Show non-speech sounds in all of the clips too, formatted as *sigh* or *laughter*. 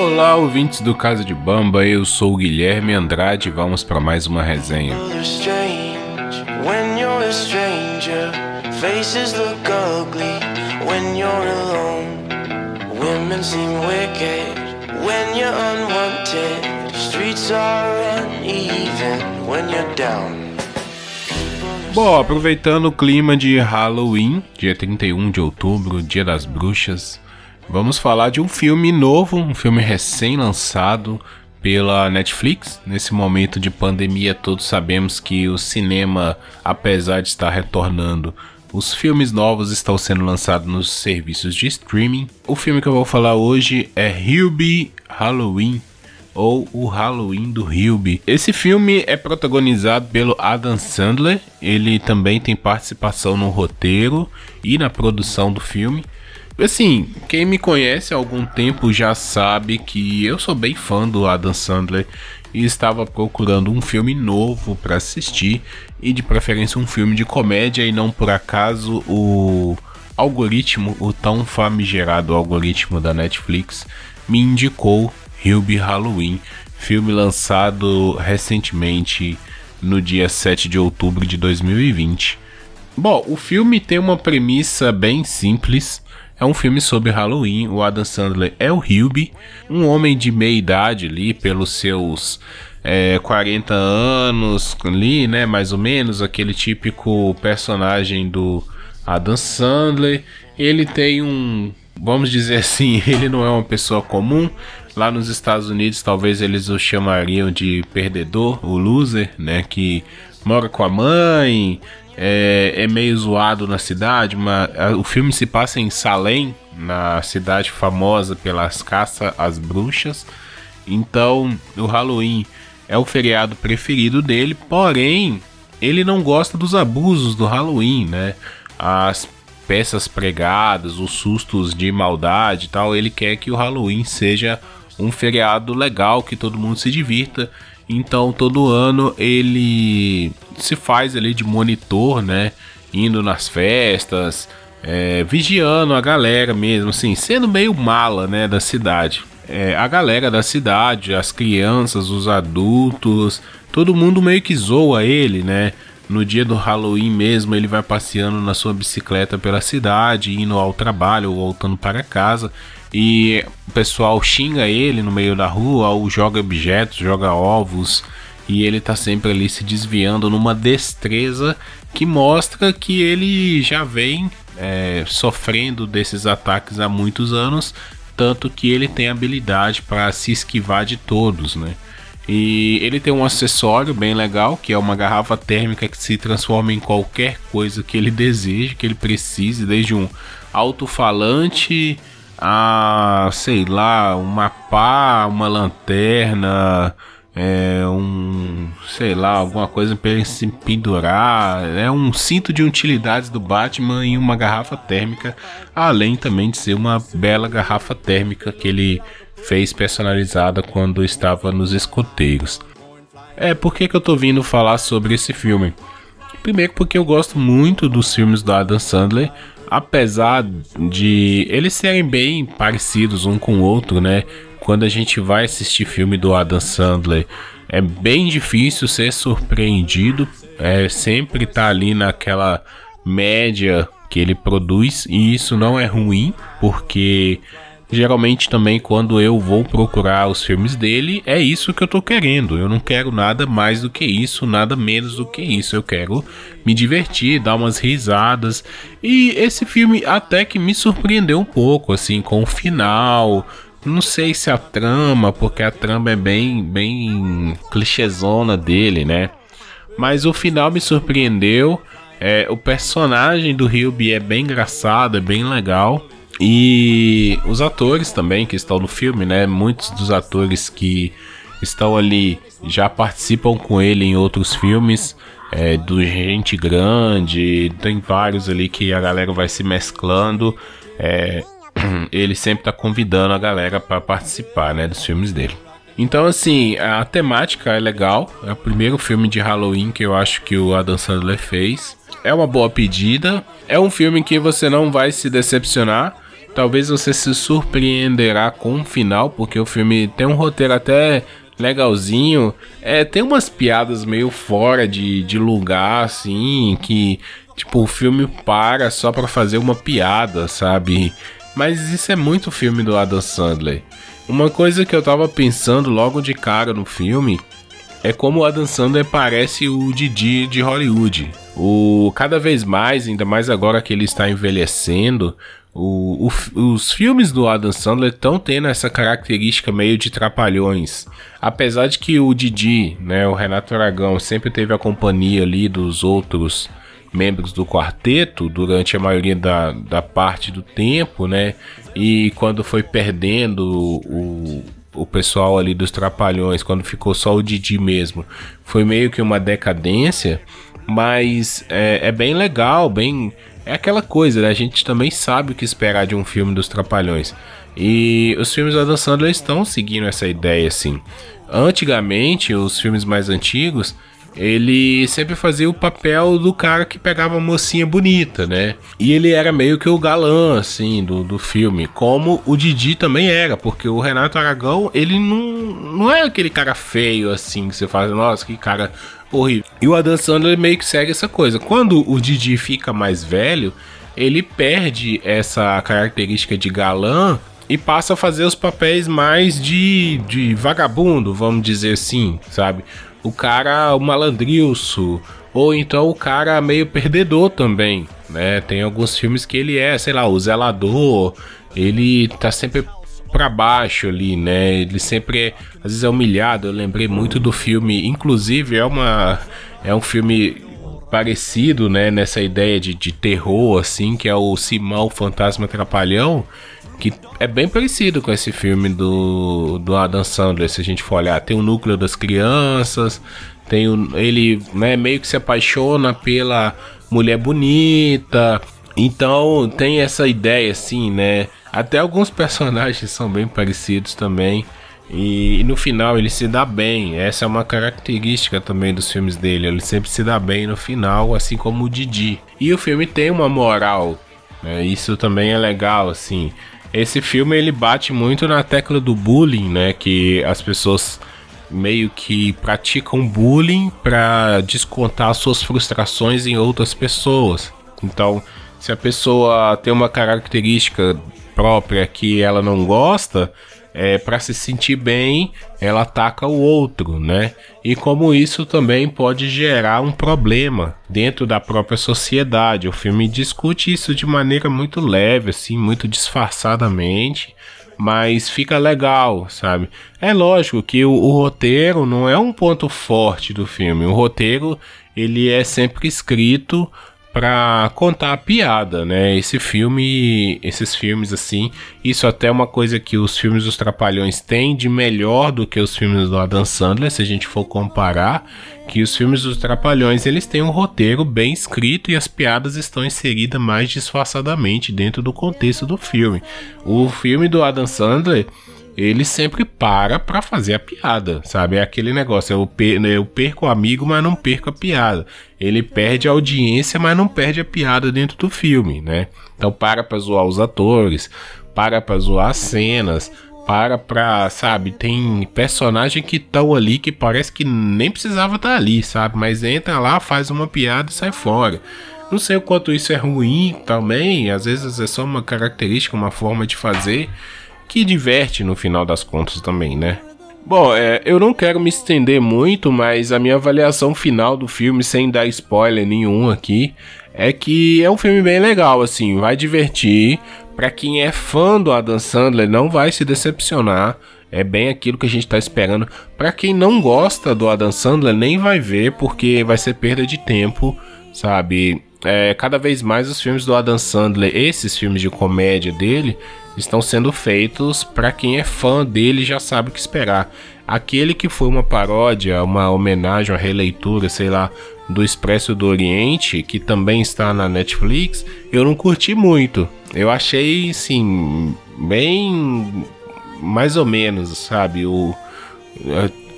Olá, ouvintes do Casa de Bamba, eu sou o Guilherme Andrade e vamos para mais uma resenha. Bom, aproveitando o clima de Halloween, dia 31 de outubro, dia das bruxas, Vamos falar de um filme novo, um filme recém-lançado pela Netflix. Nesse momento de pandemia, todos sabemos que o cinema, apesar de estar retornando, os filmes novos estão sendo lançados nos serviços de streaming. O filme que eu vou falar hoje é Hillby Halloween ou O Halloween do Hillby. Esse filme é protagonizado pelo Adam Sandler. Ele também tem participação no roteiro e na produção do filme. Assim, quem me conhece há algum tempo já sabe que eu sou bem fã do Adam Sandler e estava procurando um filme novo para assistir e de preferência um filme de comédia e não por acaso o algoritmo, o tão famigerado algoritmo da Netflix me indicou Hillby Halloween, filme lançado recentemente no dia 7 de outubro de 2020. Bom, o filme tem uma premissa bem simples é um filme sobre Halloween. O Adam Sandler é o Hilby, um homem de meia idade ali, pelos seus é, 40 anos ali, né? Mais ou menos, aquele típico personagem do Adam Sandler. Ele tem um. Vamos dizer assim, *laughs* ele não é uma pessoa comum. Lá nos Estados Unidos, talvez eles o chamariam de perdedor, o loser, né? Que mora com a mãe, é, é meio zoado na cidade. Uma, a, o filme se passa em Salem, na cidade famosa pelas caças às bruxas. Então, o Halloween é o feriado preferido dele, porém, ele não gosta dos abusos do Halloween, né? As peças pregadas, os sustos de maldade e tal, ele quer que o Halloween seja um feriado legal, que todo mundo se divirta. Então todo ano ele se faz ali de monitor, né? Indo nas festas, é, vigiando a galera mesmo, assim, sendo meio mala, né? Da cidade. É, a galera da cidade, as crianças, os adultos, todo mundo meio que zoa ele, né? No dia do Halloween mesmo, ele vai passeando na sua bicicleta pela cidade, indo ao trabalho ou voltando para casa. E o pessoal xinga ele no meio da rua, ou joga objetos, joga ovos, e ele tá sempre ali se desviando numa destreza que mostra que ele já vem é, sofrendo desses ataques há muitos anos, tanto que ele tem habilidade para se esquivar de todos, né? E ele tem um acessório bem legal, que é uma garrafa térmica que se transforma em qualquer coisa que ele deseje, que ele precise, desde um alto-falante a, sei lá, uma pá, uma lanterna, é, um, sei lá, alguma coisa para se pendurar, é um cinto de utilidades do Batman e uma garrafa térmica, além também de ser uma bela garrafa térmica que ele fez personalizada quando estava nos escoteiros. É, por que, que eu tô vindo falar sobre esse filme? Primeiro porque eu gosto muito dos filmes do Adam Sandler, apesar de eles serem bem parecidos um com o outro, né? Quando a gente vai assistir filme do Adam Sandler, é bem difícil ser surpreendido, é sempre tá ali naquela média que ele produz e isso não é ruim, porque Geralmente também quando eu vou procurar os filmes dele, é isso que eu tô querendo. Eu não quero nada mais do que isso, nada menos do que isso. Eu quero me divertir, dar umas risadas. E esse filme até que me surpreendeu um pouco, assim, com o final. Não sei se a trama, porque a trama é bem, bem clichêzona dele, né? Mas o final me surpreendeu. É, o personagem do Hilby é bem engraçado, é bem legal. E os atores também que estão no filme, né? Muitos dos atores que estão ali já participam com ele em outros filmes. É, do Gente Grande, tem vários ali que a galera vai se mesclando. É, *clears throat* ele sempre tá convidando a galera para participar, né, dos filmes dele. Então, assim, a temática é legal. É o primeiro filme de Halloween que eu acho que o Adam Sandler fez. É uma boa pedida. É um filme que você não vai se decepcionar talvez você se surpreenderá com o final, porque o filme tem um roteiro até legalzinho. É, tem umas piadas meio fora de, de lugar, assim, que tipo, o filme para só pra fazer uma piada, sabe? Mas isso é muito filme do Adam Sandler. Uma coisa que eu tava pensando logo de cara no filme é como o Adam Sandler parece o Didi de Hollywood. O cada vez mais, ainda mais agora que ele está envelhecendo, o, o, os filmes do Adam Sandler estão tendo essa característica meio de trapalhões. Apesar de que o Didi, né, o Renato Aragão, sempre teve a companhia ali dos outros membros do quarteto durante a maioria da, da parte do tempo, né? E quando foi perdendo o, o pessoal ali dos Trapalhões, quando ficou só o Didi mesmo, foi meio que uma decadência, mas é, é bem legal, bem. É aquela coisa, né? A gente também sabe o que esperar de um filme dos Trapalhões. E os filmes da Dan Sandler estão seguindo essa ideia, assim. Antigamente, os filmes mais antigos, ele sempre fazia o papel do cara que pegava a mocinha bonita, né? E ele era meio que o galã, assim, do, do filme, como o Didi também era, porque o Renato Aragão, ele não, não é aquele cara feio, assim, que você fala, nossa, que cara horrível. E o Adam Sandler meio que segue essa coisa. Quando o Didi fica mais velho, ele perde essa característica de galã e passa a fazer os papéis mais de, de vagabundo, vamos dizer assim, sabe? O cara, o malandrilso, ou então o cara meio perdedor também, né? Tem alguns filmes que ele é, sei lá, o zelador, ele tá sempre para baixo ali, né? Ele sempre é, às vezes é humilhado. Eu lembrei muito do filme, inclusive é uma é um filme parecido, né, nessa ideia de, de terror assim, que é o Simão Fantasma Trapalhão, que é bem parecido com esse filme do, do Adam Sandler, se a gente for olhar. Tem o núcleo das crianças, tem o, ele né, meio que se apaixona pela mulher bonita. Então tem essa ideia assim, né? Até alguns personagens são bem parecidos também. E, e, no final ele se dá bem. Essa é uma característica também dos filmes dele. Ele sempre se dá bem no final, assim como o Didi. E o filme tem uma moral. Né? Isso também é legal, assim. Esse filme ele bate muito na tecla do bullying, né? Que as pessoas meio que praticam bullying para descontar suas frustrações em outras pessoas. Então, se a pessoa tem uma característica própria que ela não gosta, é, para se sentir bem, ela ataca o outro, né? E como isso também pode gerar um problema dentro da própria sociedade. O filme discute isso de maneira muito leve, assim, muito disfarçadamente, mas fica legal, sabe? É lógico que o, o roteiro não é um ponto forte do filme. O roteiro ele é sempre escrito para contar a piada, né? Esse filme, esses filmes assim, isso até é uma coisa que os filmes dos Trapalhões têm de melhor do que os filmes do Adam Sandler, se a gente for comparar, que os filmes dos Trapalhões, eles têm um roteiro bem escrito e as piadas estão inseridas mais disfarçadamente dentro do contexto do filme. O filme do Adam Sandler, ele sempre para pra fazer a piada, sabe? É aquele negócio, eu, per eu perco o amigo, mas não perco a piada. Ele perde a audiência, mas não perde a piada dentro do filme, né? Então para pra zoar os atores, para pra zoar as cenas, para pra, sabe? Tem personagem que estão ali que parece que nem precisava estar tá ali, sabe? Mas entra lá, faz uma piada e sai fora. Não sei o quanto isso é ruim também, às vezes é só uma característica, uma forma de fazer que diverte no final das contas também, né? Bom, é, eu não quero me estender muito, mas a minha avaliação final do filme, sem dar spoiler nenhum aqui, é que é um filme bem legal, assim, vai divertir. Para quem é fã do Adam Sandler, não vai se decepcionar. É bem aquilo que a gente tá esperando. Para quem não gosta do Adam Sandler, nem vai ver, porque vai ser perda de tempo, sabe? É, cada vez mais os filmes do Adam Sandler, esses filmes de comédia dele, estão sendo feitos para quem é fã dele já sabe o que esperar. Aquele que foi uma paródia, uma homenagem, uma releitura, sei lá, do Expresso do Oriente, que também está na Netflix, eu não curti muito. Eu achei, sim, bem mais ou menos, sabe? O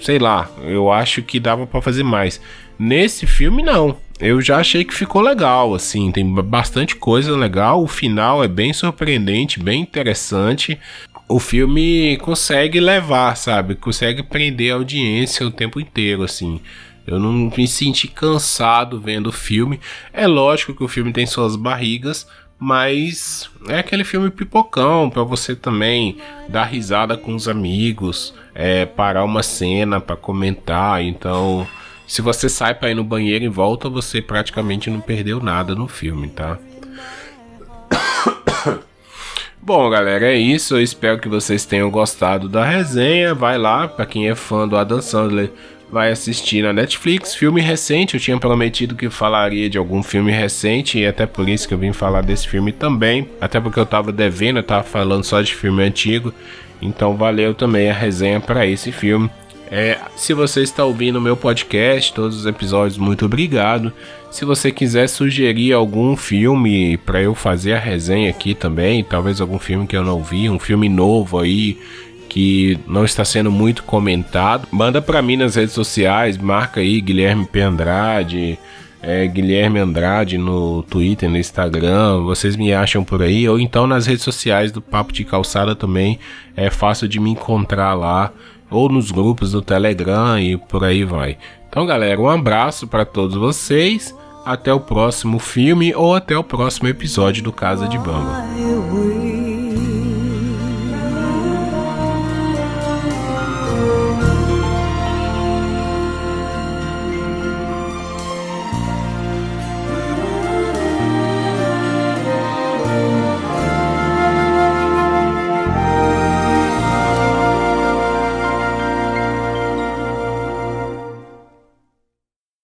sei lá, eu acho que dava para fazer mais. Nesse filme não. Eu já achei que ficou legal, assim, tem bastante coisa legal, o final é bem surpreendente, bem interessante. O filme consegue levar, sabe? Consegue prender a audiência o tempo inteiro, assim. Eu não me senti cansado vendo o filme. É lógico que o filme tem suas barrigas, mas é aquele filme pipocão para você também dar risada com os amigos, é, parar uma cena para comentar. Então, se você sai para ir no banheiro e volta, você praticamente não perdeu nada no filme, tá? *coughs* Bom, galera, é isso. Eu espero que vocês tenham gostado da resenha. Vai lá, para quem é fã do Adam Sandler, vai assistir na Netflix. Filme recente, eu tinha prometido que falaria de algum filme recente e até por isso que eu vim falar desse filme também. Até porque eu tava devendo, eu tava falando só de filme antigo. Então valeu também a resenha para esse filme. É, se você está ouvindo o meu podcast, todos os episódios, muito obrigado. Se você quiser sugerir algum filme para eu fazer a resenha aqui também, talvez algum filme que eu não vi, um filme novo aí que não está sendo muito comentado, manda para mim nas redes sociais, marca aí Guilherme P. Andrade, é, Guilherme Andrade no Twitter, no Instagram, vocês me acham por aí, ou então nas redes sociais do Papo de Calçada também, é fácil de me encontrar lá, ou nos grupos do Telegram e por aí vai. Então, galera, um abraço para todos vocês. Até o próximo filme ou até o próximo episódio do Casa de Bamba.